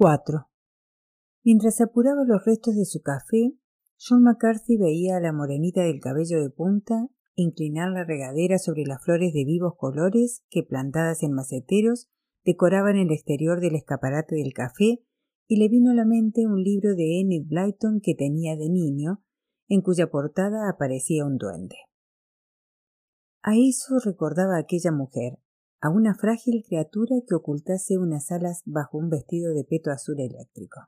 4. Mientras apuraba los restos de su café, John McCarthy veía a la morenita del cabello de punta inclinar la regadera sobre las flores de vivos colores que, plantadas en maceteros, decoraban el exterior del escaparate del café y le vino a la mente un libro de Enid Blyton que tenía de niño, en cuya portada aparecía un duende. A eso recordaba aquella mujer, a una frágil criatura que ocultase unas alas bajo un vestido de peto azul eléctrico.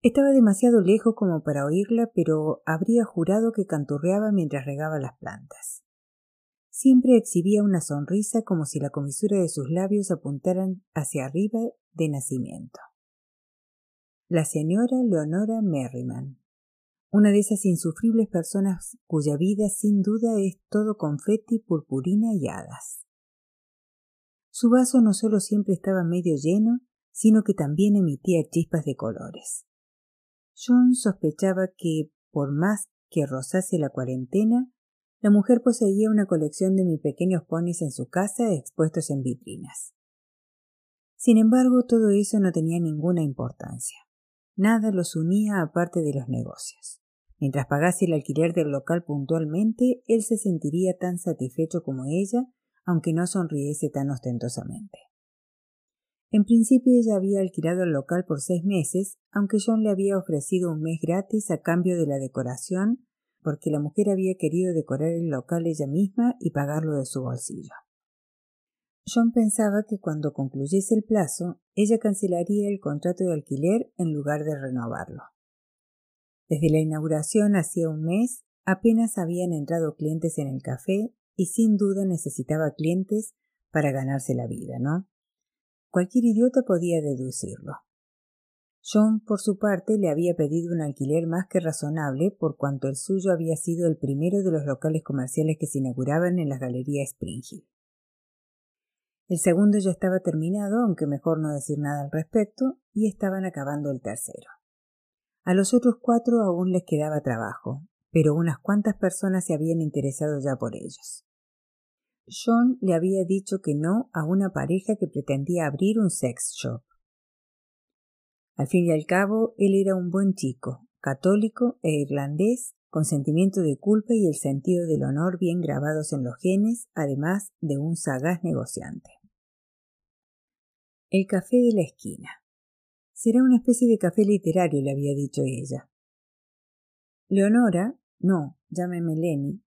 Estaba demasiado lejos como para oírla, pero habría jurado que canturreaba mientras regaba las plantas. Siempre exhibía una sonrisa como si la comisura de sus labios apuntaran hacia arriba de nacimiento. La señora Leonora Merriman, una de esas insufribles personas cuya vida sin duda es todo confeti, purpurina y hadas. Su vaso no solo siempre estaba medio lleno, sino que también emitía chispas de colores. John sospechaba que, por más que rozase la cuarentena, la mujer poseía una colección de mis pequeños ponis en su casa expuestos en vitrinas. Sin embargo, todo eso no tenía ninguna importancia. Nada los unía aparte de los negocios. Mientras pagase el alquiler del local puntualmente, él se sentiría tan satisfecho como ella aunque no sonriese tan ostentosamente. En principio ella había alquilado el local por seis meses, aunque John le había ofrecido un mes gratis a cambio de la decoración, porque la mujer había querido decorar el local ella misma y pagarlo de su bolsillo. John pensaba que cuando concluyese el plazo, ella cancelaría el contrato de alquiler en lugar de renovarlo. Desde la inauguración hacía un mes, apenas habían entrado clientes en el café y sin duda necesitaba clientes para ganarse la vida, ¿no? Cualquier idiota podía deducirlo. John, por su parte, le había pedido un alquiler más que razonable por cuanto el suyo había sido el primero de los locales comerciales que se inauguraban en la Galería Spring Hill. El segundo ya estaba terminado, aunque mejor no decir nada al respecto, y estaban acabando el tercero. A los otros cuatro aún les quedaba trabajo, pero unas cuantas personas se habían interesado ya por ellos. John le había dicho que no a una pareja que pretendía abrir un sex shop. Al fin y al cabo, él era un buen chico, católico e irlandés, con sentimiento de culpa y el sentido del honor bien grabados en los genes, además de un sagaz negociante. El café de la esquina. Será una especie de café literario, le había dicho ella. Leonora, no, llámeme Lenny,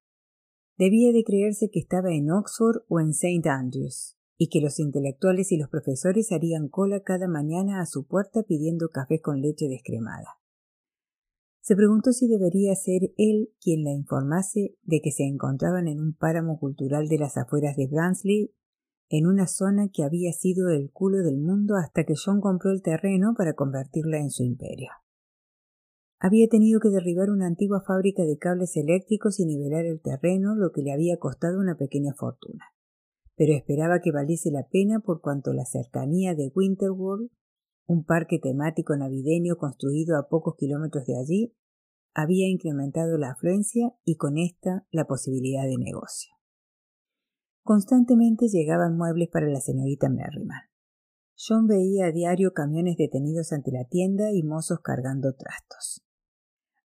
debía de creerse que estaba en Oxford o en St. Andrews, y que los intelectuales y los profesores harían cola cada mañana a su puerta pidiendo café con leche descremada. Se preguntó si debería ser él quien la informase de que se encontraban en un páramo cultural de las afueras de Bransley, en una zona que había sido el culo del mundo hasta que John compró el terreno para convertirla en su imperio. Había tenido que derribar una antigua fábrica de cables eléctricos y nivelar el terreno, lo que le había costado una pequeña fortuna. Pero esperaba que valiese la pena por cuanto la cercanía de Winterworld, un parque temático navideño construido a pocos kilómetros de allí, había incrementado la afluencia y con esta la posibilidad de negocio. Constantemente llegaban muebles para la señorita Merriman. John veía a diario camiones detenidos ante la tienda y mozos cargando trastos.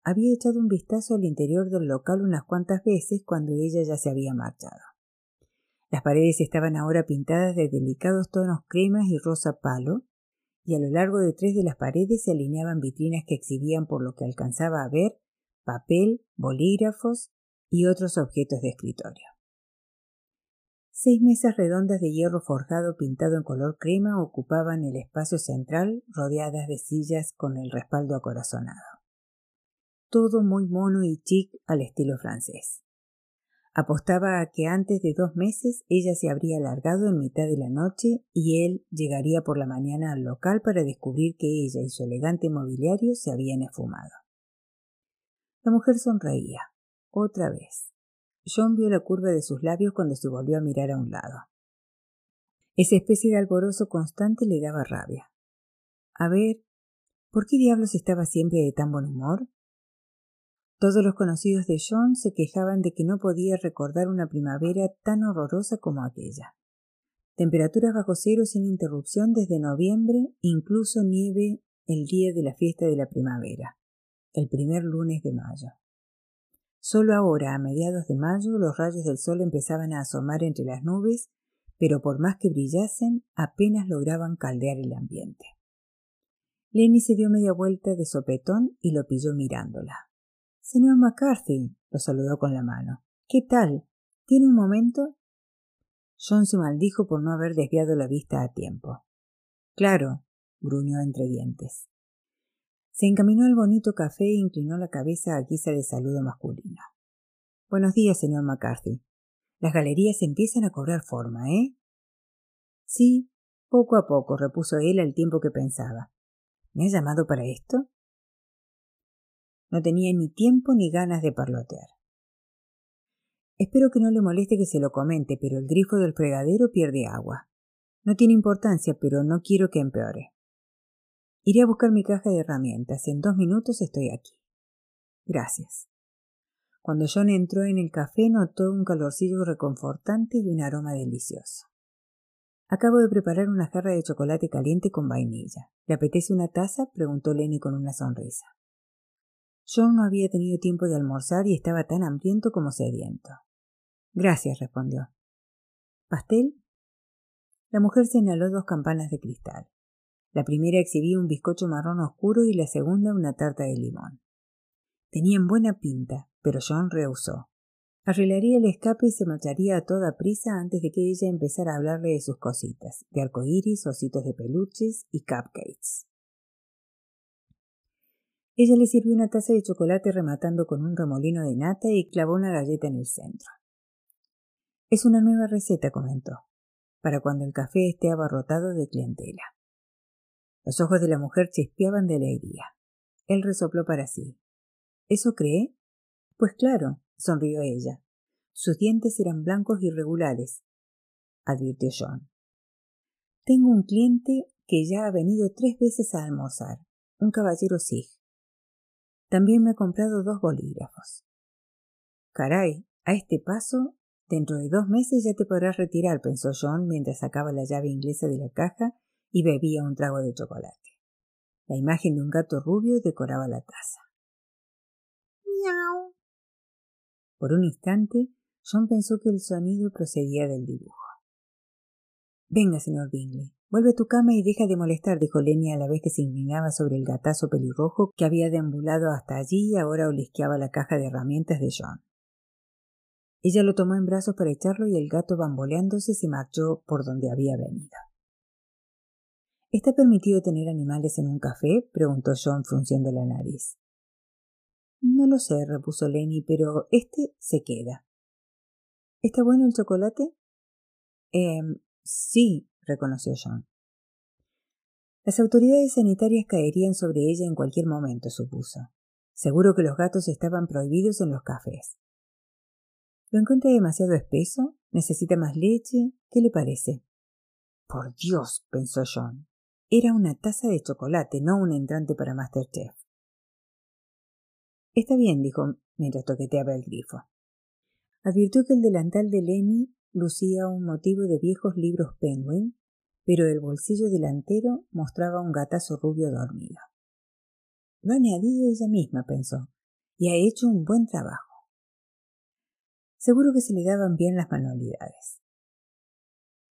Había echado un vistazo al interior del local unas cuantas veces cuando ella ya se había marchado. Las paredes estaban ahora pintadas de delicados tonos cremas y rosa palo, y a lo largo de tres de las paredes se alineaban vitrinas que exhibían por lo que alcanzaba a ver papel, bolígrafos y otros objetos de escritorio. Seis mesas redondas de hierro forjado pintado en color crema ocupaban el espacio central, rodeadas de sillas con el respaldo acorazonado todo muy mono y chic al estilo francés. Apostaba a que antes de dos meses ella se habría largado en mitad de la noche y él llegaría por la mañana al local para descubrir que ella y su elegante mobiliario se habían esfumado. La mujer sonreía. Otra vez. John vio la curva de sus labios cuando se volvió a mirar a un lado. Esa especie de alborozo constante le daba rabia. A ver, ¿por qué diablos estaba siempre de tan buen humor? Todos los conocidos de John se quejaban de que no podía recordar una primavera tan horrorosa como aquella. Temperaturas bajo cero sin interrupción desde noviembre, incluso nieve el día de la fiesta de la primavera, el primer lunes de mayo. Solo ahora, a mediados de mayo, los rayos del sol empezaban a asomar entre las nubes, pero por más que brillasen, apenas lograban caldear el ambiente. Lenny se dio media vuelta de sopetón y lo pilló mirándola. Señor McCarthy, lo saludó con la mano. ¿Qué tal? ¿Tiene un momento? John se maldijo por no haber desviado la vista a tiempo. Claro, gruñó entre dientes. Se encaminó al bonito café e inclinó la cabeza a guisa de saludo masculino. Buenos días, señor McCarthy. Las galerías empiezan a cobrar forma, ¿eh? Sí, poco a poco, repuso él al tiempo que pensaba. ¿Me ha llamado para esto? No tenía ni tiempo ni ganas de parlotear. Espero que no le moleste que se lo comente, pero el grifo del fregadero pierde agua. No tiene importancia, pero no quiero que empeore. Iré a buscar mi caja de herramientas. En dos minutos estoy aquí. Gracias. Cuando John entró en el café notó un calorcillo reconfortante y un aroma delicioso. Acabo de preparar una jarra de chocolate caliente con vainilla. ¿Le apetece una taza? preguntó Lenny con una sonrisa. John no había tenido tiempo de almorzar y estaba tan hambriento como sediento. Gracias, respondió. ¿Pastel? La mujer señaló dos campanas de cristal. La primera exhibía un bizcocho marrón oscuro y la segunda una tarta de limón. Tenían buena pinta, pero John rehusó. Arreglaría el escape y se marcharía a toda prisa antes de que ella empezara a hablarle de sus cositas, de arcoíris, ositos de peluches y cupcakes. Ella le sirvió una taza de chocolate rematando con un remolino de nata y clavó una galleta en el centro. Es una nueva receta, comentó, para cuando el café esté abarrotado de clientela. Los ojos de la mujer chispeaban de alegría. Él resopló para sí. ¿Eso cree? Pues claro, sonrió ella. Sus dientes eran blancos y regulares, advirtió John. Tengo un cliente que ya ha venido tres veces a almorzar, un caballero Sig. También me ha comprado dos bolígrafos. Caray, a este paso Dentro de dos meses ya te podrás retirar, pensó John mientras sacaba la llave inglesa de la caja y bebía un trago de chocolate. La imagen de un gato rubio decoraba la taza. Miau. Por un instante, John pensó que el sonido procedía del dibujo. Venga, señor Bingley, vuelve a tu cama y deja de molestar, dijo Lenny a la vez que se inclinaba sobre el gatazo pelirrojo que había deambulado hasta allí y ahora olisqueaba la caja de herramientas de John. Ella lo tomó en brazos para echarlo y el gato bamboleándose se marchó por donde había venido. ¿Está permitido tener animales en un café? preguntó John frunciendo la nariz. No lo sé, repuso Lenny, pero este se queda. ¿Está bueno el chocolate? Eh, sí, reconoció John. Las autoridades sanitarias caerían sobre ella en cualquier momento, supuso. Seguro que los gatos estaban prohibidos en los cafés. ¿Lo encuentra demasiado espeso? ¿Necesita más leche? ¿Qué le parece? Por Dios, pensó John. Era una taza de chocolate, no un entrante para Masterchef. Está bien, dijo mientras toqueteaba el grifo. Advirtió que el delantal de Lenny lucía un motivo de viejos libros Penguin, pero el bolsillo delantero mostraba un gatazo rubio dormido. Lo ha añadido ella misma, pensó, y ha hecho un buen trabajo. Seguro que se le daban bien las manualidades.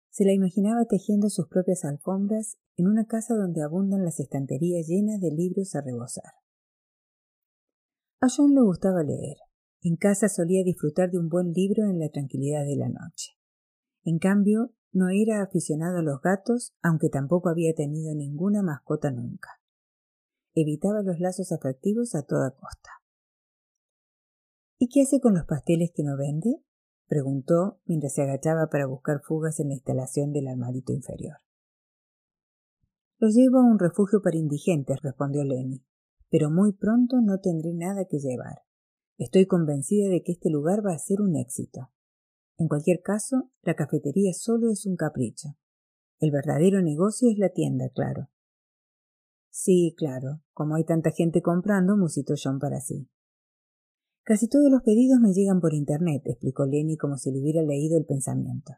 Se la imaginaba tejiendo sus propias alfombras en una casa donde abundan las estanterías llenas de libros a rebosar. A John le gustaba leer. En casa solía disfrutar de un buen libro en la tranquilidad de la noche. En cambio, no era aficionado a los gatos, aunque tampoco había tenido ninguna mascota nunca. Evitaba los lazos afectivos a toda costa. ¿Y qué hace con los pasteles que no vende? preguntó mientras se agachaba para buscar fugas en la instalación del armarito inferior. Los llevo a un refugio para indigentes, respondió Lenny, pero muy pronto no tendré nada que llevar. Estoy convencida de que este lugar va a ser un éxito. En cualquier caso, la cafetería solo es un capricho. El verdadero negocio es la tienda, claro. Sí, claro, como hay tanta gente comprando, musitó John para sí. Casi todos los pedidos me llegan por Internet, explicó Lenny como si le hubiera leído el pensamiento.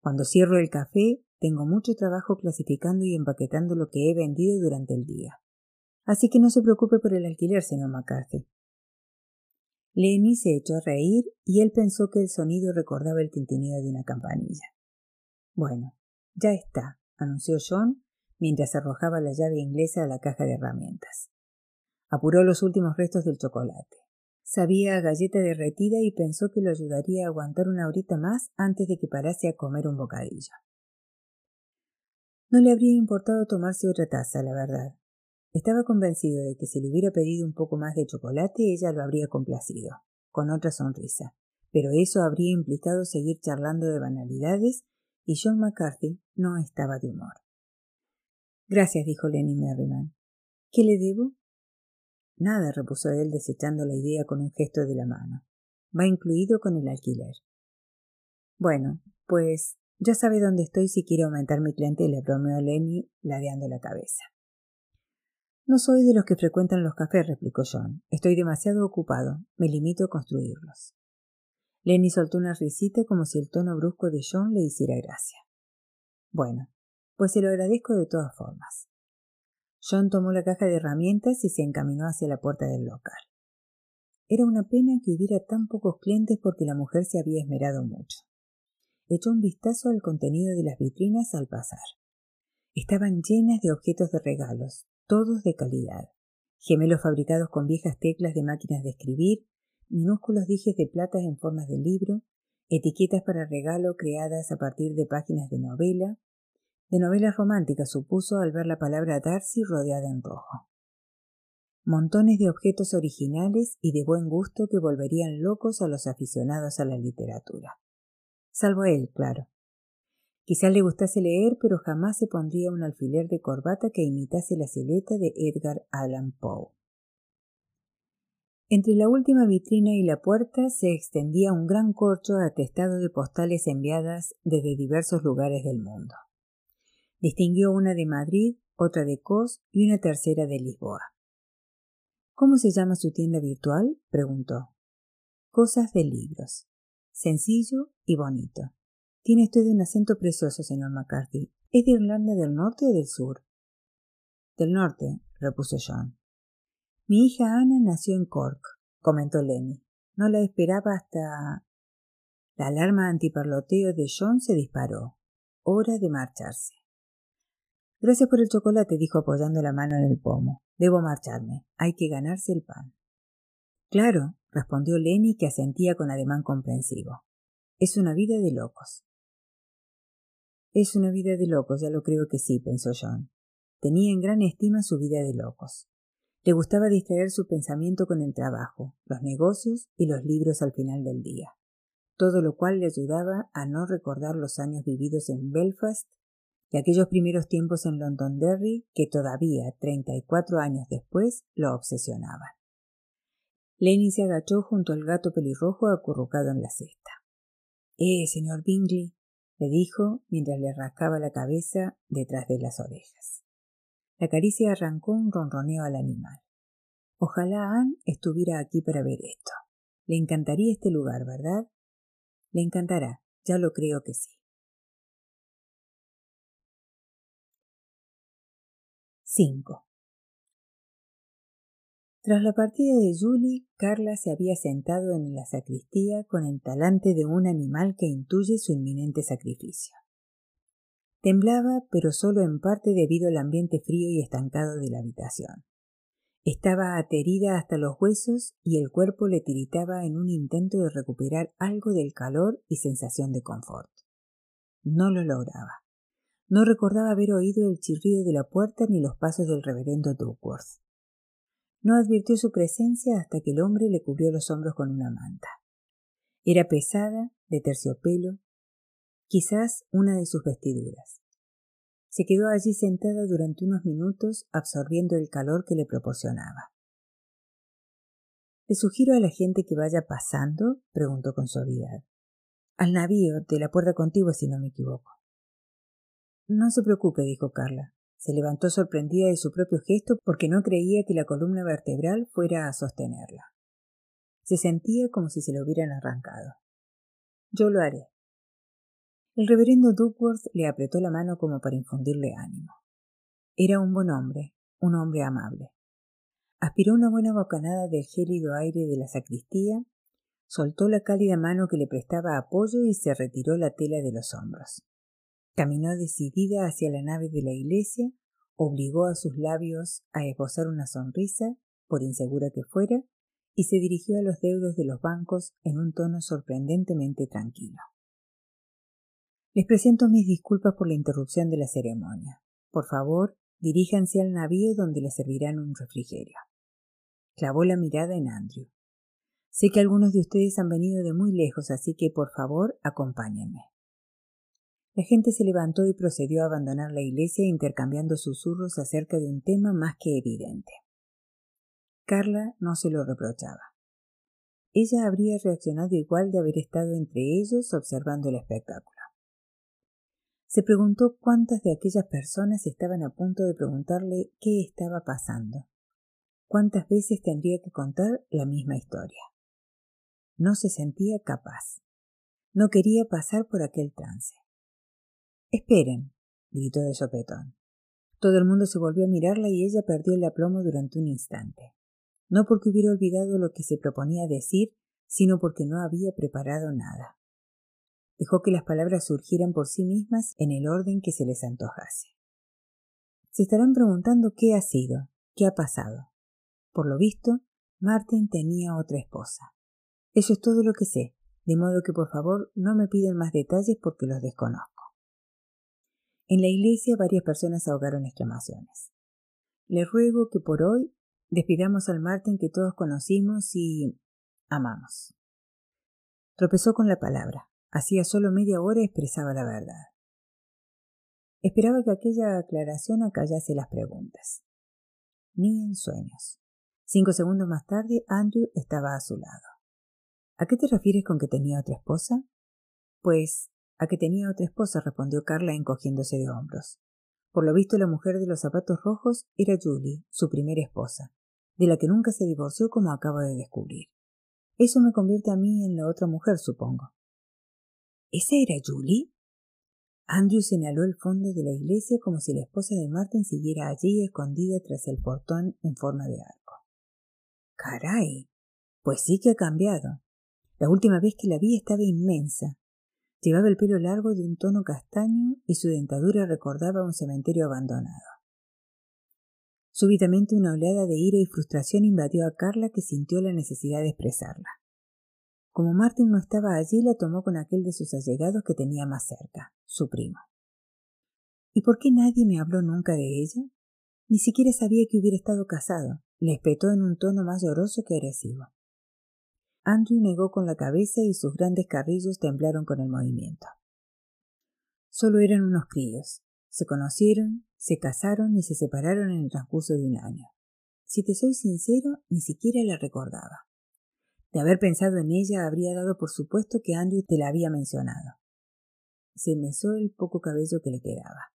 Cuando cierro el café, tengo mucho trabajo clasificando y empaquetando lo que he vendido durante el día. Así que no se preocupe por el alquiler, señor McCarthy. Lenny se echó a reír y él pensó que el sonido recordaba el tintineo de una campanilla. Bueno, ya está, anunció John mientras arrojaba la llave inglesa a la caja de herramientas. Apuró los últimos restos del chocolate. Sabía a galleta derretida y pensó que lo ayudaría a aguantar una horita más antes de que parase a comer un bocadillo. No le habría importado tomarse otra taza, la verdad. Estaba convencido de que si le hubiera pedido un poco más de chocolate ella lo habría complacido, con otra sonrisa, pero eso habría implicado seguir charlando de banalidades y John McCarthy no estaba de humor. Gracias, dijo Lenny Merriman. ¿Qué le debo? Nada, repuso él, desechando la idea con un gesto de la mano. Va incluido con el alquiler. Bueno, pues ya sabe dónde estoy si quiere aumentar mi clientela, bromeó Lenny, ladeando la cabeza. No soy de los que frecuentan los cafés, replicó John. Estoy demasiado ocupado. Me limito a construirlos. Lenny soltó una risita como si el tono brusco de John le hiciera gracia. Bueno, pues se lo agradezco de todas formas. John tomó la caja de herramientas y se encaminó hacia la puerta del local. Era una pena que hubiera tan pocos clientes porque la mujer se había esmerado mucho. Echó un vistazo al contenido de las vitrinas al pasar. Estaban llenas de objetos de regalos, todos de calidad. Gemelos fabricados con viejas teclas de máquinas de escribir, minúsculos dijes de plata en formas de libro, etiquetas para regalo creadas a partir de páginas de novela, de novelas románticas supuso al ver la palabra Darcy rodeada en rojo. Montones de objetos originales y de buen gusto que volverían locos a los aficionados a la literatura. Salvo él, claro. Quizá le gustase leer, pero jamás se pondría un alfiler de corbata que imitase la silueta de Edgar Allan Poe. Entre la última vitrina y la puerta se extendía un gran corcho atestado de postales enviadas desde diversos lugares del mundo. Distinguió una de Madrid, otra de Cos y una tercera de Lisboa. ¿Cómo se llama su tienda virtual? preguntó. Cosas de libros. Sencillo y bonito. Tiene usted un acento precioso, señor McCarthy. ¿Es de Irlanda del Norte o del Sur? Del Norte, repuso John. Mi hija Ana nació en Cork, comentó Lenny. No la esperaba hasta. La alarma antiparloteo de John se disparó. Hora de marcharse. Gracias por el chocolate, dijo apoyando la mano en el pomo. Debo marcharme. Hay que ganarse el pan. Claro, respondió Lenny, que asentía con ademán comprensivo. Es una vida de locos. Es una vida de locos, ya lo creo que sí, pensó John. Tenía en gran estima su vida de locos. Le gustaba distraer su pensamiento con el trabajo, los negocios y los libros al final del día, todo lo cual le ayudaba a no recordar los años vividos en Belfast y aquellos primeros tiempos en Londonderry que todavía, treinta y cuatro años después, lo obsesionaban. Lenny se agachó junto al gato pelirrojo acurrucado en la cesta. Eh, señor Bingley, le dijo mientras le rascaba la cabeza detrás de las orejas. La caricia arrancó un ronroneo al animal. Ojalá Anne estuviera aquí para ver esto. Le encantaría este lugar, ¿verdad? Le encantará, ya lo creo que sí. 5. Tras la partida de Julie, Carla se había sentado en la sacristía con el talante de un animal que intuye su inminente sacrificio. Temblaba, pero solo en parte debido al ambiente frío y estancado de la habitación. Estaba aterida hasta los huesos y el cuerpo le tiritaba en un intento de recuperar algo del calor y sensación de confort. No lo lograba. No recordaba haber oído el chirrido de la puerta ni los pasos del reverendo Duckworth. No advirtió su presencia hasta que el hombre le cubrió los hombros con una manta. Era pesada, de terciopelo, quizás una de sus vestiduras. Se quedó allí sentada durante unos minutos absorbiendo el calor que le proporcionaba. ¿Le sugiero a la gente que vaya pasando? preguntó con suavidad. Al navío de la puerta contigua, si no me equivoco. No se preocupe, dijo Carla. Se levantó sorprendida de su propio gesto porque no creía que la columna vertebral fuera a sostenerla. Se sentía como si se lo hubieran arrancado. Yo lo haré. El reverendo Duckworth le apretó la mano como para infundirle ánimo. Era un buen hombre, un hombre amable. Aspiró una buena bocanada del gélido aire de la sacristía, soltó la cálida mano que le prestaba apoyo y se retiró la tela de los hombros. Caminó decidida hacia la nave de la iglesia, obligó a sus labios a esbozar una sonrisa, por insegura que fuera, y se dirigió a los deudos de los bancos en un tono sorprendentemente tranquilo. Les presento mis disculpas por la interrupción de la ceremonia. Por favor, diríjanse al navío donde les servirán un refrigerio. Clavó la mirada en Andrew. Sé que algunos de ustedes han venido de muy lejos, así que por favor acompáñenme. La gente se levantó y procedió a abandonar la iglesia intercambiando susurros acerca de un tema más que evidente. Carla no se lo reprochaba. Ella habría reaccionado igual de haber estado entre ellos observando el espectáculo. Se preguntó cuántas de aquellas personas estaban a punto de preguntarle qué estaba pasando. Cuántas veces tendría que contar la misma historia. No se sentía capaz. No quería pasar por aquel trance. Esperen, gritó de sopetón. Todo el mundo se volvió a mirarla y ella perdió el aplomo durante un instante. No porque hubiera olvidado lo que se proponía decir, sino porque no había preparado nada. Dejó que las palabras surgieran por sí mismas en el orden que se les antojase. Se estarán preguntando qué ha sido, qué ha pasado. Por lo visto, Martin tenía otra esposa. Eso es todo lo que sé, de modo que por favor no me piden más detalles porque los desconozco. En la iglesia varias personas ahogaron exclamaciones. Le ruego que por hoy despidamos al Martín que todos conocimos y amamos. Tropezó con la palabra. Hacía solo media hora expresaba la verdad. Esperaba que aquella aclaración acallase las preguntas. Ni en sueños. Cinco segundos más tarde, Andrew estaba a su lado. ¿A qué te refieres con que tenía otra esposa? Pues a que tenía otra esposa, respondió Carla encogiéndose de hombros. Por lo visto la mujer de los zapatos rojos era Julie, su primera esposa, de la que nunca se divorció como acabo de descubrir. Eso me convierte a mí en la otra mujer, supongo. ¿Esa era Julie? Andrew señaló el fondo de la iglesia como si la esposa de Martin siguiera allí escondida tras el portón en forma de arco. Caray. Pues sí que ha cambiado. La última vez que la vi estaba inmensa, Llevaba el pelo largo de un tono castaño y su dentadura recordaba un cementerio abandonado. Súbitamente una oleada de ira y frustración invadió a Carla que sintió la necesidad de expresarla. Como Martin no estaba allí, la tomó con aquel de sus allegados que tenía más cerca, su primo. ¿Y por qué nadie me habló nunca de ella? Ni siquiera sabía que hubiera estado casado, le espetó en un tono más lloroso que agresivo. Andrew negó con la cabeza y sus grandes carrillos temblaron con el movimiento. Solo eran unos críos. Se conocieron, se casaron y se separaron en el transcurso de un año. Si te soy sincero, ni siquiera la recordaba. De haber pensado en ella, habría dado por supuesto que Andrew te la había mencionado. Se mesó el poco cabello que le quedaba.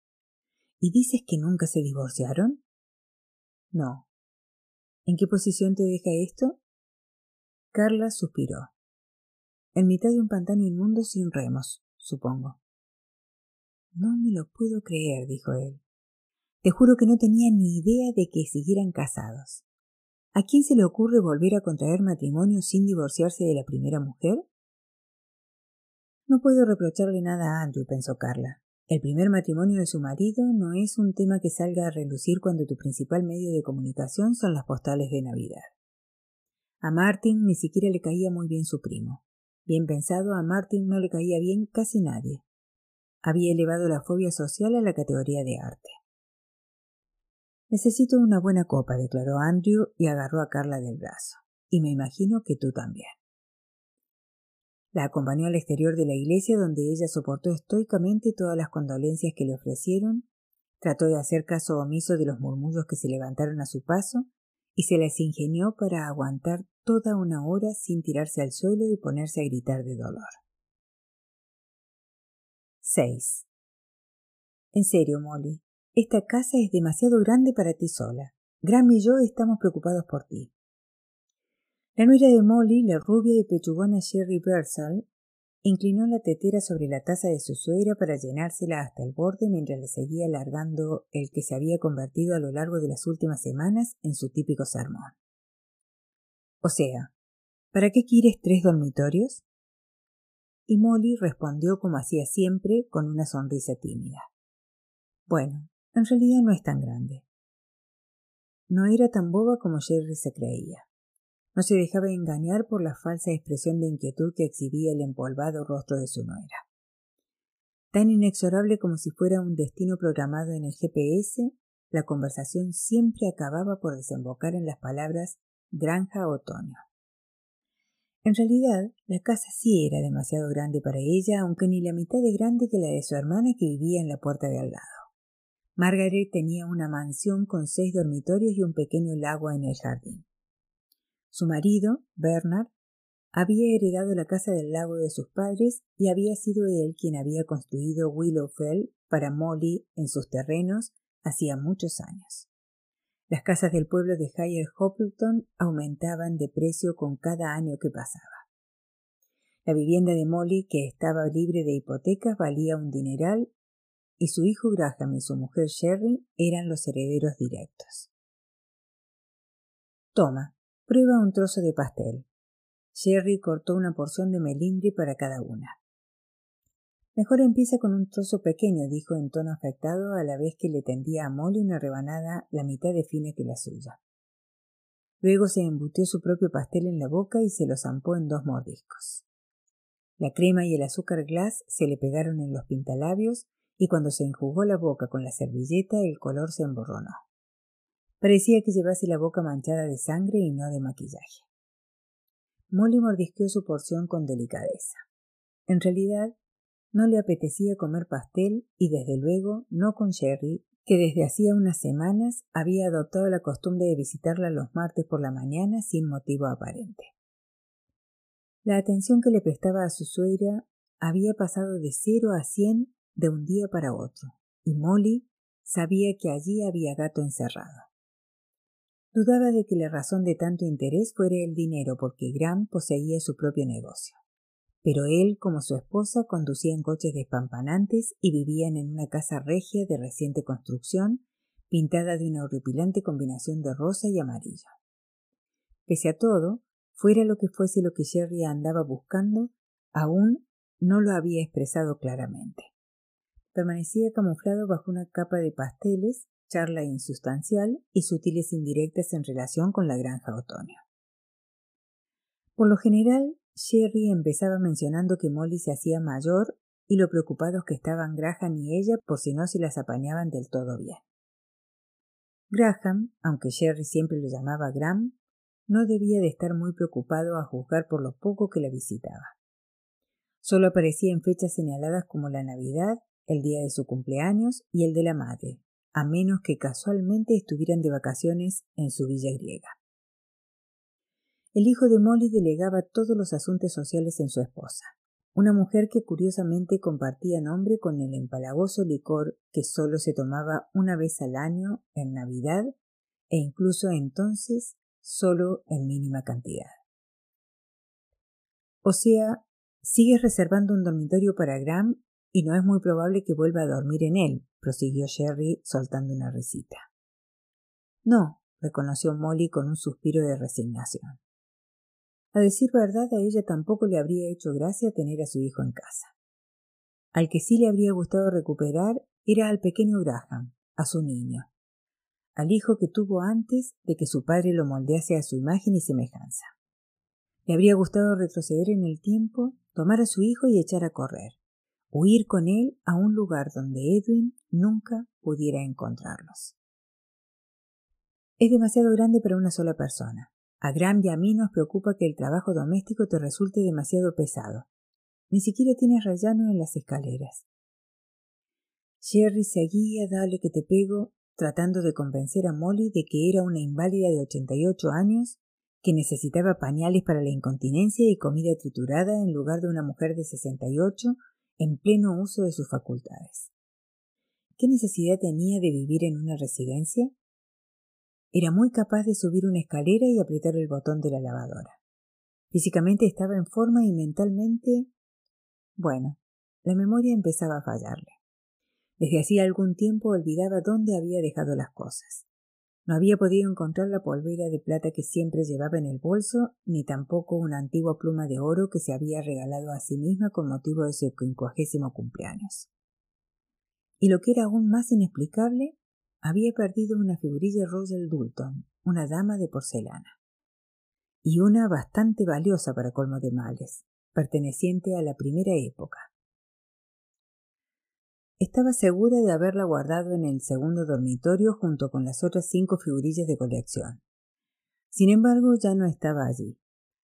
¿Y dices que nunca se divorciaron? No. ¿En qué posición te deja esto? Carla suspiró. En mitad de un pantano inmundo sin remos, supongo. No me lo puedo creer, dijo él. Te juro que no tenía ni idea de que siguieran casados. ¿A quién se le ocurre volver a contraer matrimonio sin divorciarse de la primera mujer? No puedo reprocharle nada a Andrew, pensó Carla. El primer matrimonio de su marido no es un tema que salga a relucir cuando tu principal medio de comunicación son las postales de Navidad. A Martin ni siquiera le caía muy bien su primo. Bien pensado, a Martin no le caía bien casi nadie. Había elevado la fobia social a la categoría de arte. Necesito una buena copa, declaró Andrew y agarró a Carla del brazo. Y me imagino que tú también. La acompañó al exterior de la iglesia donde ella soportó estoicamente todas las condolencias que le ofrecieron, trató de hacer caso omiso de los murmullos que se levantaron a su paso y se las ingenió para aguantar toda una hora sin tirarse al suelo y ponerse a gritar de dolor. 6. En serio, Molly, esta casa es demasiado grande para ti sola. Graham y yo estamos preocupados por ti. La nuera de Molly, la rubia y pechugona Sherry Bersal, Inclinó la tetera sobre la taza de su suegra para llenársela hasta el borde mientras le seguía alargando el que se había convertido a lo largo de las últimas semanas en su típico sermón. O sea, ¿para qué quieres tres dormitorios? Y Molly respondió como hacía siempre, con una sonrisa tímida. Bueno, en realidad no es tan grande. No era tan boba como Jerry se creía. No se dejaba engañar por la falsa expresión de inquietud que exhibía el empolvado rostro de su nuera. Tan inexorable como si fuera un destino programado en el GPS, la conversación siempre acababa por desembocar en las palabras granja otoño. En realidad, la casa sí era demasiado grande para ella, aunque ni la mitad de grande que la de su hermana que vivía en la puerta de al lado. Margaret tenía una mansión con seis dormitorios y un pequeño lago en el jardín. Su marido, Bernard, había heredado la casa del lago de sus padres y había sido él quien había construido Willowfell para Molly en sus terrenos hacía muchos años. Las casas del pueblo de Higher Hopleton aumentaban de precio con cada año que pasaba. La vivienda de Molly, que estaba libre de hipotecas, valía un dineral y su hijo Graham y su mujer Sherry eran los herederos directos. Toma, Prueba un trozo de pastel. Sherry cortó una porción de melindre para cada una. Mejor empieza con un trozo pequeño, dijo en tono afectado a la vez que le tendía a Molly una rebanada la mitad de fina que la suya. Luego se embutió su propio pastel en la boca y se lo zampó en dos mordiscos. La crema y el azúcar glass se le pegaron en los pintalabios y cuando se enjugó la boca con la servilleta el color se emborronó. Parecía que llevase la boca manchada de sangre y no de maquillaje. Molly mordisqueó su porción con delicadeza. En realidad, no le apetecía comer pastel y desde luego no con Sherry, que desde hacía unas semanas había adoptado la costumbre de visitarla los martes por la mañana sin motivo aparente. La atención que le prestaba a su suegra había pasado de cero a cien de un día para otro, y Molly sabía que allí había gato encerrado. Dudaba de que la razón de tanto interés fuera el dinero porque Graham poseía su propio negocio. Pero él, como su esposa, conducían coches despampanantes y vivían en una casa regia de reciente construcción, pintada de una horripilante combinación de rosa y amarillo. Pese a todo, fuera lo que fuese lo que Jerry andaba buscando, aún no lo había expresado claramente. Permanecía camuflado bajo una capa de pasteles charla insustancial y sutiles indirectas en relación con la granja otoño. Por lo general, Sherry empezaba mencionando que Molly se hacía mayor y lo preocupados que estaban Graham y ella por si no se las apañaban del todo bien. Graham, aunque Sherry siempre lo llamaba Graham, no debía de estar muy preocupado a juzgar por lo poco que la visitaba. Solo aparecía en fechas señaladas como la Navidad, el día de su cumpleaños y el de la madre, a menos que casualmente estuvieran de vacaciones en su villa griega. El hijo de Molly delegaba todos los asuntos sociales en su esposa, una mujer que curiosamente compartía nombre con el empalagoso licor que solo se tomaba una vez al año en Navidad e incluso entonces solo en mínima cantidad. O sea, sigues reservando un dormitorio para Graham y no es muy probable que vuelva a dormir en él, prosiguió Sherry soltando una risita. No, reconoció Molly con un suspiro de resignación. A decir verdad, a ella tampoco le habría hecho gracia tener a su hijo en casa. Al que sí le habría gustado recuperar era al pequeño Graham, a su niño, al hijo que tuvo antes de que su padre lo moldease a su imagen y semejanza. Le habría gustado retroceder en el tiempo, tomar a su hijo y echar a correr, huir con él a un lugar donde Edwin nunca pudiera encontrarlos. Es demasiado grande para una sola persona. A Graham y a mí nos preocupa que el trabajo doméstico te resulte demasiado pesado. Ni siquiera tienes rellano en las escaleras. Sherry seguía, dale que te pego, tratando de convencer a Molly de que era una inválida de 88 años, que necesitaba pañales para la incontinencia y comida triturada en lugar de una mujer de 68 en pleno uso de sus facultades. ¿Qué necesidad tenía de vivir en una residencia? Era muy capaz de subir una escalera y apretar el botón de la lavadora. Físicamente estaba en forma y mentalmente Bueno, la memoria empezaba a fallarle. Desde hacía algún tiempo olvidaba dónde había dejado las cosas. No había podido encontrar la polvera de plata que siempre llevaba en el bolso, ni tampoco una antigua pluma de oro que se había regalado a sí misma con motivo de su quincuagésimo cumpleaños. Y lo que era aún más inexplicable, había perdido una figurilla Royal Dulton, una dama de porcelana. Y una bastante valiosa para colmo de males, perteneciente a la primera época. Estaba segura de haberla guardado en el segundo dormitorio junto con las otras cinco figurillas de colección. Sin embargo, ya no estaba allí.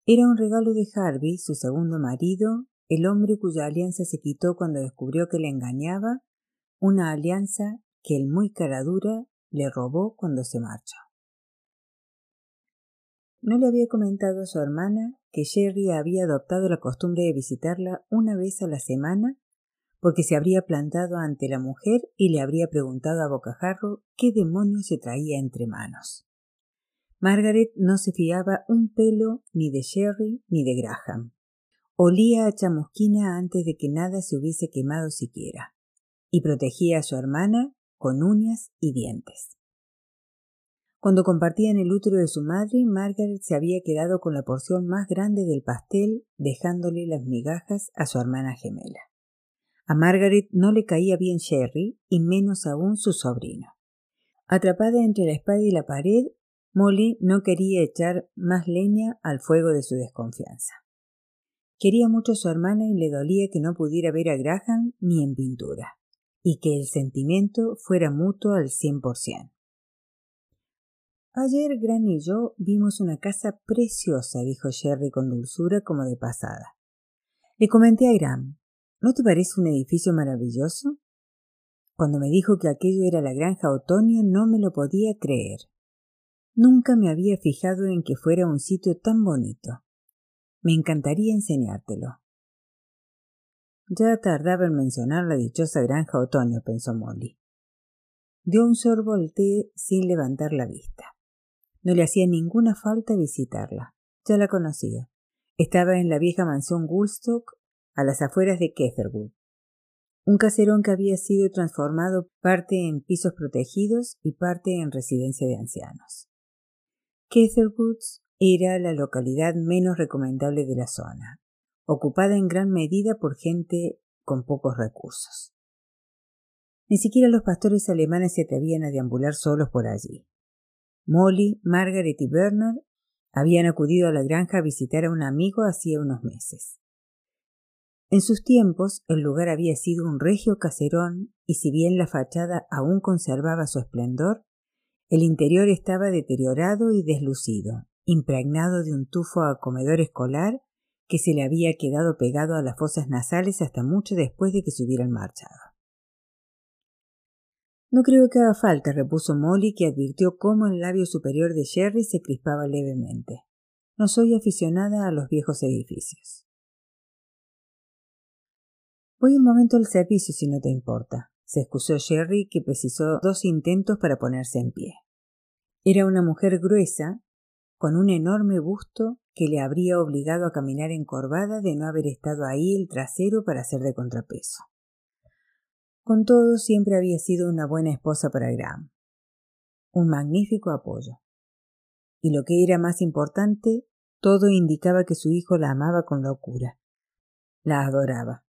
Era un regalo de Harvey, su segundo marido, el hombre cuya alianza se quitó cuando descubrió que le engañaba, una alianza que el muy caradura le robó cuando se marchó. No le había comentado a su hermana que Jerry había adoptado la costumbre de visitarla una vez a la semana porque se habría plantado ante la mujer y le habría preguntado a bocajarro qué demonios se traía entre manos. Margaret no se fiaba un pelo ni de Sherry ni de Graham. Olía a chamusquina antes de que nada se hubiese quemado siquiera, y protegía a su hermana con uñas y dientes. Cuando compartían el útero de su madre, Margaret se había quedado con la porción más grande del pastel, dejándole las migajas a su hermana gemela. A Margaret no le caía bien Sherry y menos aún su sobrino. Atrapada entre la espada y la pared, Molly no quería echar más leña al fuego de su desconfianza. Quería mucho a su hermana y le dolía que no pudiera ver a Graham ni en pintura, y que el sentimiento fuera mutuo al cien por cien. Ayer Gran y yo vimos una casa preciosa, dijo Sherry con dulzura como de pasada. Le comenté a Graham, ¿No te parece un edificio maravilloso? Cuando me dijo que aquello era la granja otoño no me lo podía creer. Nunca me había fijado en que fuera un sitio tan bonito. Me encantaría enseñártelo. Ya tardaba en mencionar la dichosa granja otoño, pensó Molly. Dio un sorbo al té sin levantar la vista. No le hacía ninguna falta visitarla. Ya la conocía. Estaba en la vieja mansión Woolstock a las afueras de Ketherwood, un caserón que había sido transformado parte en pisos protegidos y parte en residencia de ancianos. Ketherwood era la localidad menos recomendable de la zona, ocupada en gran medida por gente con pocos recursos. Ni siquiera los pastores alemanes se atrevían a deambular solos por allí. Molly, Margaret y Bernard habían acudido a la granja a visitar a un amigo hacía unos meses. En sus tiempos el lugar había sido un regio caserón y si bien la fachada aún conservaba su esplendor, el interior estaba deteriorado y deslucido, impregnado de un tufo a comedor escolar que se le había quedado pegado a las fosas nasales hasta mucho después de que se hubieran marchado. No creo que haga falta, repuso Molly, que advirtió cómo el labio superior de Sherry se crispaba levemente. No soy aficionada a los viejos edificios. Voy un momento al servicio si no te importa, se excusó Jerry, que precisó dos intentos para ponerse en pie. Era una mujer gruesa, con un enorme busto que le habría obligado a caminar encorvada de no haber estado ahí el trasero para hacer de contrapeso. Con todo, siempre había sido una buena esposa para Graham. Un magnífico apoyo. Y lo que era más importante, todo indicaba que su hijo la amaba con locura. La adoraba.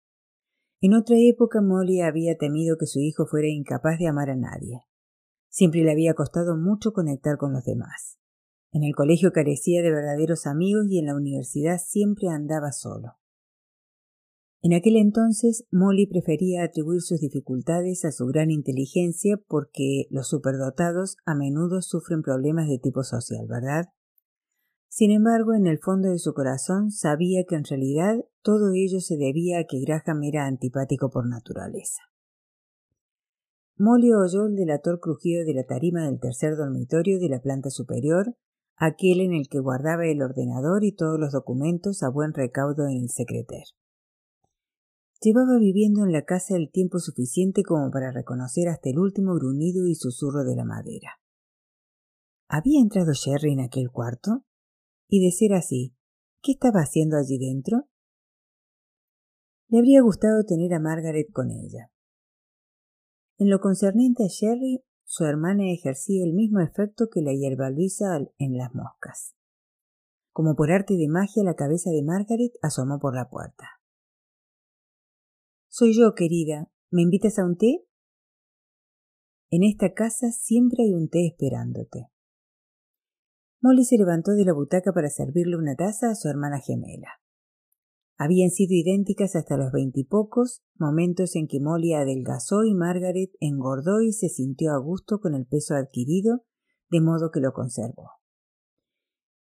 En otra época Molly había temido que su hijo fuera incapaz de amar a nadie. Siempre le había costado mucho conectar con los demás. En el colegio carecía de verdaderos amigos y en la universidad siempre andaba solo. En aquel entonces Molly prefería atribuir sus dificultades a su gran inteligencia porque los superdotados a menudo sufren problemas de tipo social, ¿verdad? Sin embargo, en el fondo de su corazón sabía que en realidad todo ello se debía a que Graham era antipático por naturaleza. Molly oyó el delator crujido de la tarima del tercer dormitorio de la planta superior, aquel en el que guardaba el ordenador y todos los documentos a buen recaudo en el secreter. Llevaba viviendo en la casa el tiempo suficiente como para reconocer hasta el último gruñido y susurro de la madera. ¿Había entrado Sherry en aquel cuarto? Y de ser así, ¿qué estaba haciendo allí dentro? Le habría gustado tener a Margaret con ella. En lo concerniente a Sherry, su hermana ejercía el mismo efecto que la hierba luisa en las moscas. Como por arte de magia, la cabeza de Margaret asomó por la puerta. Soy yo, querida. ¿Me invitas a un té? En esta casa siempre hay un té esperándote. Molly se levantó de la butaca para servirle una taza a su hermana gemela. Habían sido idénticas hasta los veintipocos, momentos en que Molly adelgazó y Margaret engordó y se sintió a gusto con el peso adquirido, de modo que lo conservó.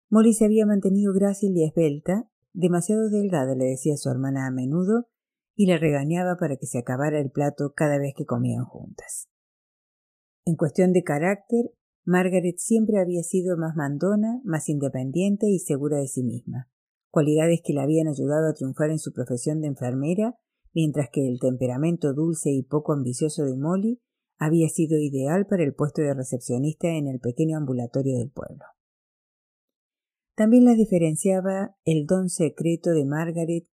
Molly se había mantenido grácil y esbelta, demasiado delgada, le decía su hermana a menudo, y la regañaba para que se acabara el plato cada vez que comían juntas. En cuestión de carácter, Margaret siempre había sido más mandona, más independiente y segura de sí misma, cualidades que la habían ayudado a triunfar en su profesión de enfermera, mientras que el temperamento dulce y poco ambicioso de Molly había sido ideal para el puesto de recepcionista en el pequeño ambulatorio del pueblo. También la diferenciaba el don secreto de Margaret,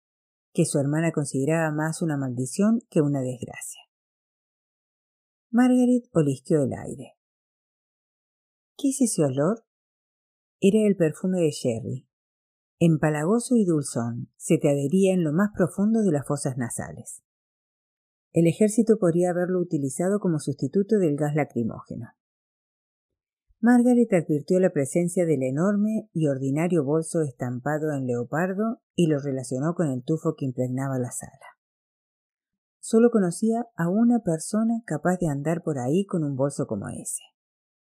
que su hermana consideraba más una maldición que una desgracia. Margaret olisqueó el aire. ¿Qué es ese olor? Era el perfume de Sherry. Empalagoso y dulzón, se te adhería en lo más profundo de las fosas nasales. El ejército podría haberlo utilizado como sustituto del gas lacrimógeno. Margaret advirtió la presencia del enorme y ordinario bolso estampado en leopardo y lo relacionó con el tufo que impregnaba la sala. Solo conocía a una persona capaz de andar por ahí con un bolso como ese.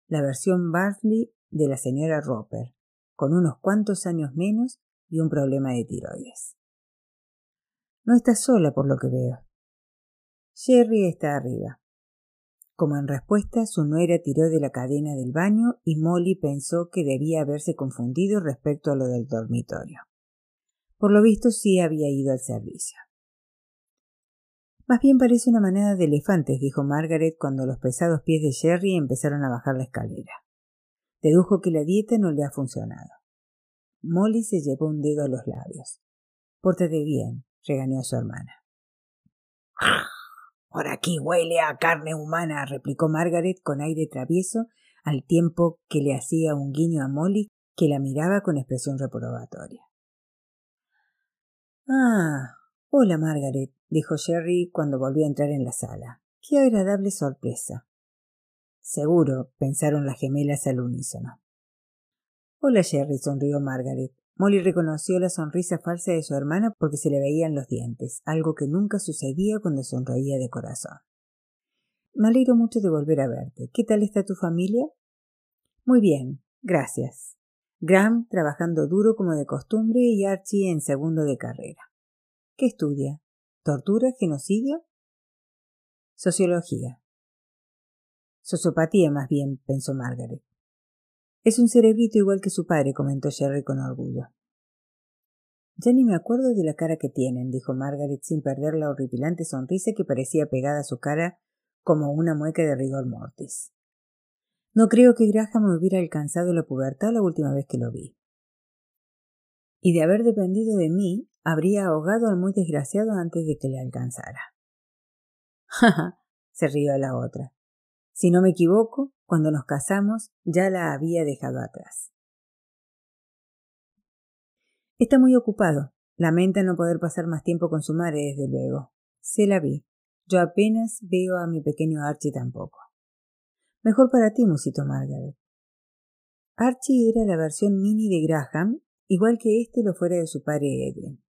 La versión Bartley de la señora Roper, con unos cuantos años menos y un problema de tiroides. No estás sola por lo que veo. Sherry está arriba. Como en respuesta, su nuera tiró de la cadena del baño y Molly pensó que debía haberse confundido respecto a lo del dormitorio. Por lo visto sí había ido al servicio. Más bien parece una manada de elefantes, dijo Margaret cuando los pesados pies de Sherry empezaron a bajar la escalera. Dedujo que la dieta no le ha funcionado. Molly se llevó un dedo a los labios. Pórtate bien, regañó a su hermana. Por aquí huele a carne humana, replicó Margaret con aire travieso, al tiempo que le hacía un guiño a Molly, que la miraba con expresión reprobatoria. Ah. Hola, Margaret, dijo Sherry cuando volvió a entrar en la sala. Qué agradable sorpresa. Seguro, pensaron las gemelas al unísono. Hola, Sherry, sonrió Margaret. Molly reconoció la sonrisa falsa de su hermana porque se le veían los dientes, algo que nunca sucedía cuando sonreía de corazón. Me alegro mucho de volver a verte. ¿Qué tal está tu familia? Muy bien, gracias. Graham trabajando duro como de costumbre y Archie en segundo de carrera. ¿Qué estudia? ¿Tortura? ¿Genocidio? Sociología. Sociopatía más bien, pensó Margaret. Es un cerebrito igual que su padre, comentó Sherry con orgullo. Ya ni me acuerdo de la cara que tienen, dijo Margaret sin perder la horripilante sonrisa que parecía pegada a su cara como una mueca de rigor mortis. No creo que Graham me hubiera alcanzado la pubertad la última vez que lo vi. Y de haber dependido de mí, habría ahogado al muy desgraciado antes de que le alcanzara. Ja, se rió la otra. Si no me equivoco, cuando nos casamos ya la había dejado atrás. Está muy ocupado. Lamenta no poder pasar más tiempo con su madre, desde luego. Se la vi. Yo apenas veo a mi pequeño Archie tampoco. Mejor para ti, musito Margaret. Archie era la versión mini de Graham, igual que éste lo fuera de su padre Edwin.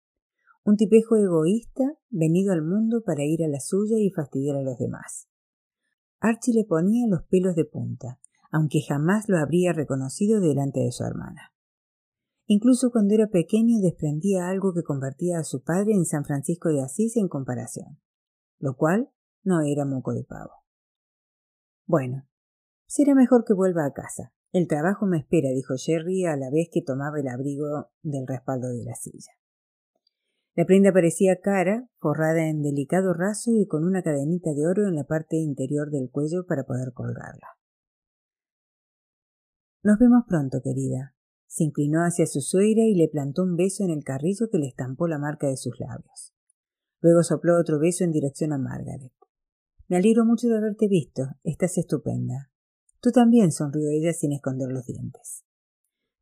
Un tipejo egoísta, venido al mundo para ir a la suya y fastidiar a los demás. Archie le ponía los pelos de punta, aunque jamás lo habría reconocido delante de su hermana. Incluso cuando era pequeño desprendía algo que convertía a su padre en San Francisco de Asís en comparación, lo cual no era moco de pavo. Bueno, será mejor que vuelva a casa. El trabajo me espera, dijo Jerry a la vez que tomaba el abrigo del respaldo de la silla. La prenda parecía cara, forrada en delicado raso y con una cadenita de oro en la parte interior del cuello para poder colgarla. Nos vemos pronto, querida. Se inclinó hacia su suegra y le plantó un beso en el carrillo que le estampó la marca de sus labios. Luego sopló otro beso en dirección a Margaret. Me alegro mucho de haberte visto. Estás estupenda. Tú también, sonrió ella sin esconder los dientes.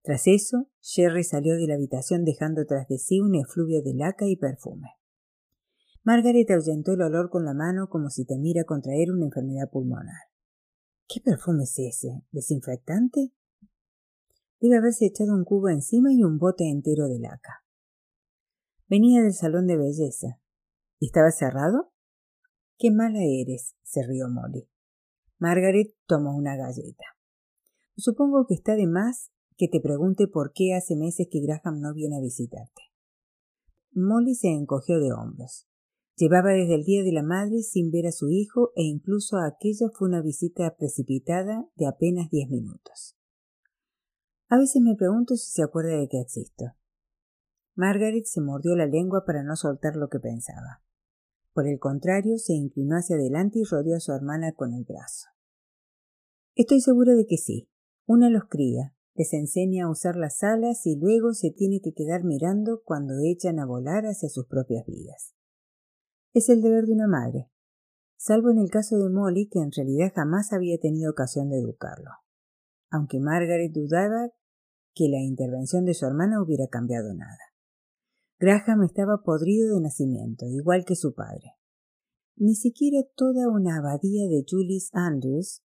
Tras eso, Jerry salió de la habitación dejando tras de sí un efluvio de laca y perfume. Margaret ahuyentó el olor con la mano como si temiera contraer una enfermedad pulmonar. ¿Qué perfume es ese? ¿Desinfectante? Debe haberse echado un cubo encima y un bote entero de laca. Venía del salón de belleza. ¿Y estaba cerrado? Qué mala eres, se rió Molly. Margaret tomó una galleta. Supongo que está de más que te pregunte por qué hace meses que Graham no viene a visitarte. Molly se encogió de hombros. Llevaba desde el día de la madre sin ver a su hijo e incluso aquella fue una visita precipitada de apenas diez minutos. A veces me pregunto si se acuerda de que existo. Margaret se mordió la lengua para no soltar lo que pensaba. Por el contrario, se inclinó hacia adelante y rodeó a su hermana con el brazo. Estoy segura de que sí. Una los cría, les enseña a usar las alas y luego se tiene que quedar mirando cuando echan a volar hacia sus propias vidas. Es el deber de una madre, salvo en el caso de Molly, que en realidad jamás había tenido ocasión de educarlo, aunque Margaret dudaba que la intervención de su hermana hubiera cambiado nada. Graham estaba podrido de nacimiento, igual que su padre. Ni siquiera toda una abadía de Julius Andrews,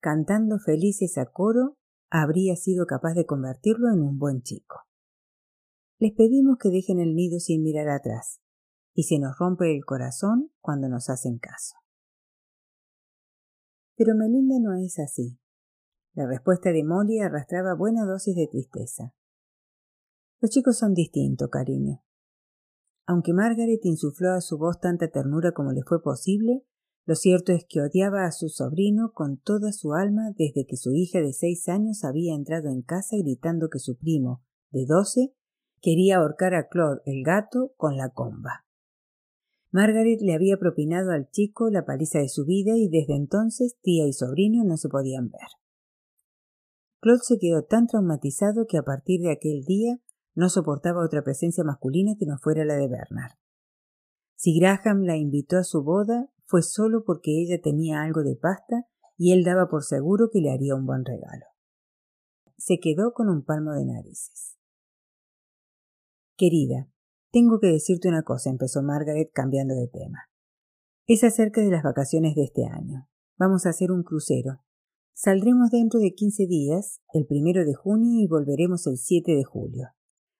cantando felices a coro, habría sido capaz de convertirlo en un buen chico. Les pedimos que dejen el nido sin mirar atrás, y se nos rompe el corazón cuando nos hacen caso. Pero Melinda no es así. La respuesta de Molly arrastraba buena dosis de tristeza. Los chicos son distintos, cariño. Aunque Margaret insufló a su voz tanta ternura como le fue posible, lo cierto es que odiaba a su sobrino con toda su alma desde que su hija de seis años había entrado en casa gritando que su primo, de doce, quería ahorcar a Claude el gato con la comba. Margaret le había propinado al chico la paliza de su vida y desde entonces tía y sobrino no se podían ver. Claude se quedó tan traumatizado que a partir de aquel día no soportaba otra presencia masculina que no fuera la de Bernard. Si Graham la invitó a su boda fue solo porque ella tenía algo de pasta y él daba por seguro que le haría un buen regalo. Se quedó con un palmo de narices. Querida, tengo que decirte una cosa, empezó Margaret cambiando de tema. Es acerca de las vacaciones de este año. Vamos a hacer un crucero. Saldremos dentro de quince días, el primero de junio, y volveremos el siete de julio.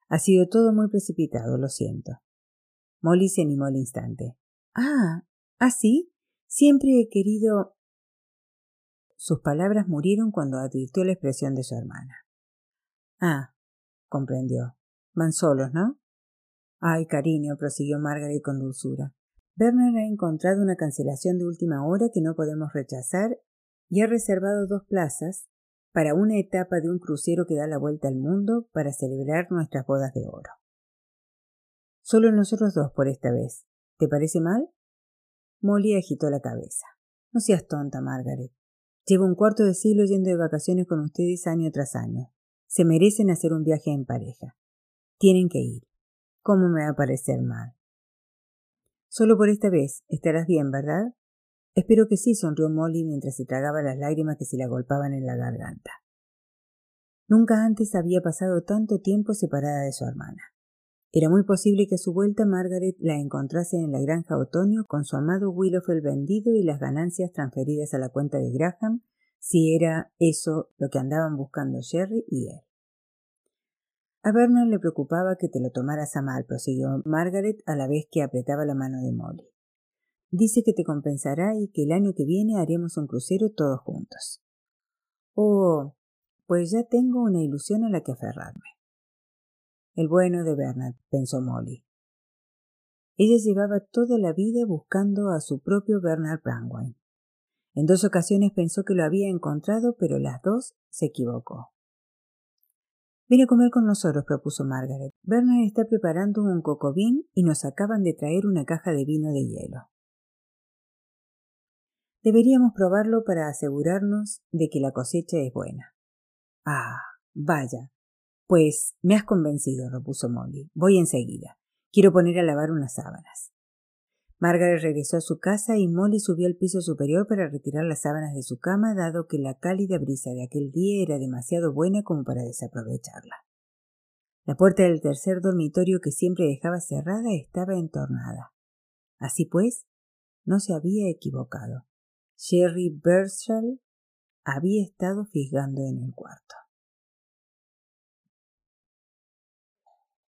Ha sido todo muy precipitado, lo siento. Molly se animó al instante. Ah, ¿ah, sí? Siempre he querido. Sus palabras murieron cuando advirtió la expresión de su hermana. Ah, comprendió. Van solos, ¿no? Ay, cariño, prosiguió Margaret con dulzura. Bernard ha encontrado una cancelación de última hora que no podemos rechazar y ha reservado dos plazas para una etapa de un crucero que da la vuelta al mundo para celebrar nuestras bodas de oro. Solo nosotros dos por esta vez. ¿Te parece mal? Molly agitó la cabeza. No seas tonta, Margaret. Llevo un cuarto de siglo yendo de vacaciones con ustedes año tras año. Se merecen hacer un viaje en pareja. Tienen que ir. ¿Cómo me va a parecer mal? Solo por esta vez estarás bien, ¿verdad? Espero que sí, sonrió Molly mientras se tragaba las lágrimas que se le agolpaban en la garganta. Nunca antes había pasado tanto tiempo separada de su hermana. Era muy posible que a su vuelta Margaret la encontrase en la granja otoño con su amado Willowfell vendido y las ganancias transferidas a la cuenta de Graham, si era eso lo que andaban buscando Sherry y él. A Bernard le preocupaba que te lo tomaras a mal, prosiguió Margaret a la vez que apretaba la mano de Molly. Dice que te compensará y que el año que viene haremos un crucero todos juntos. Oh, pues ya tengo una ilusión a la que aferrarme. El bueno de Bernard, pensó Molly. Ella llevaba toda la vida buscando a su propio Bernard Brandwine. En dos ocasiones pensó que lo había encontrado, pero las dos se equivocó. Ven a comer con nosotros, propuso Margaret. Bernard está preparando un cocobín y nos acaban de traer una caja de vino de hielo. Deberíamos probarlo para asegurarnos de que la cosecha es buena. Ah, vaya. Pues me has convencido, repuso Molly. Voy enseguida. Quiero poner a lavar unas sábanas. Margaret regresó a su casa y Molly subió al piso superior para retirar las sábanas de su cama, dado que la cálida brisa de aquel día era demasiado buena como para desaprovecharla. La puerta del tercer dormitorio que siempre dejaba cerrada estaba entornada. Así pues, no se había equivocado. Sherry Bershall había estado fijando en el cuarto.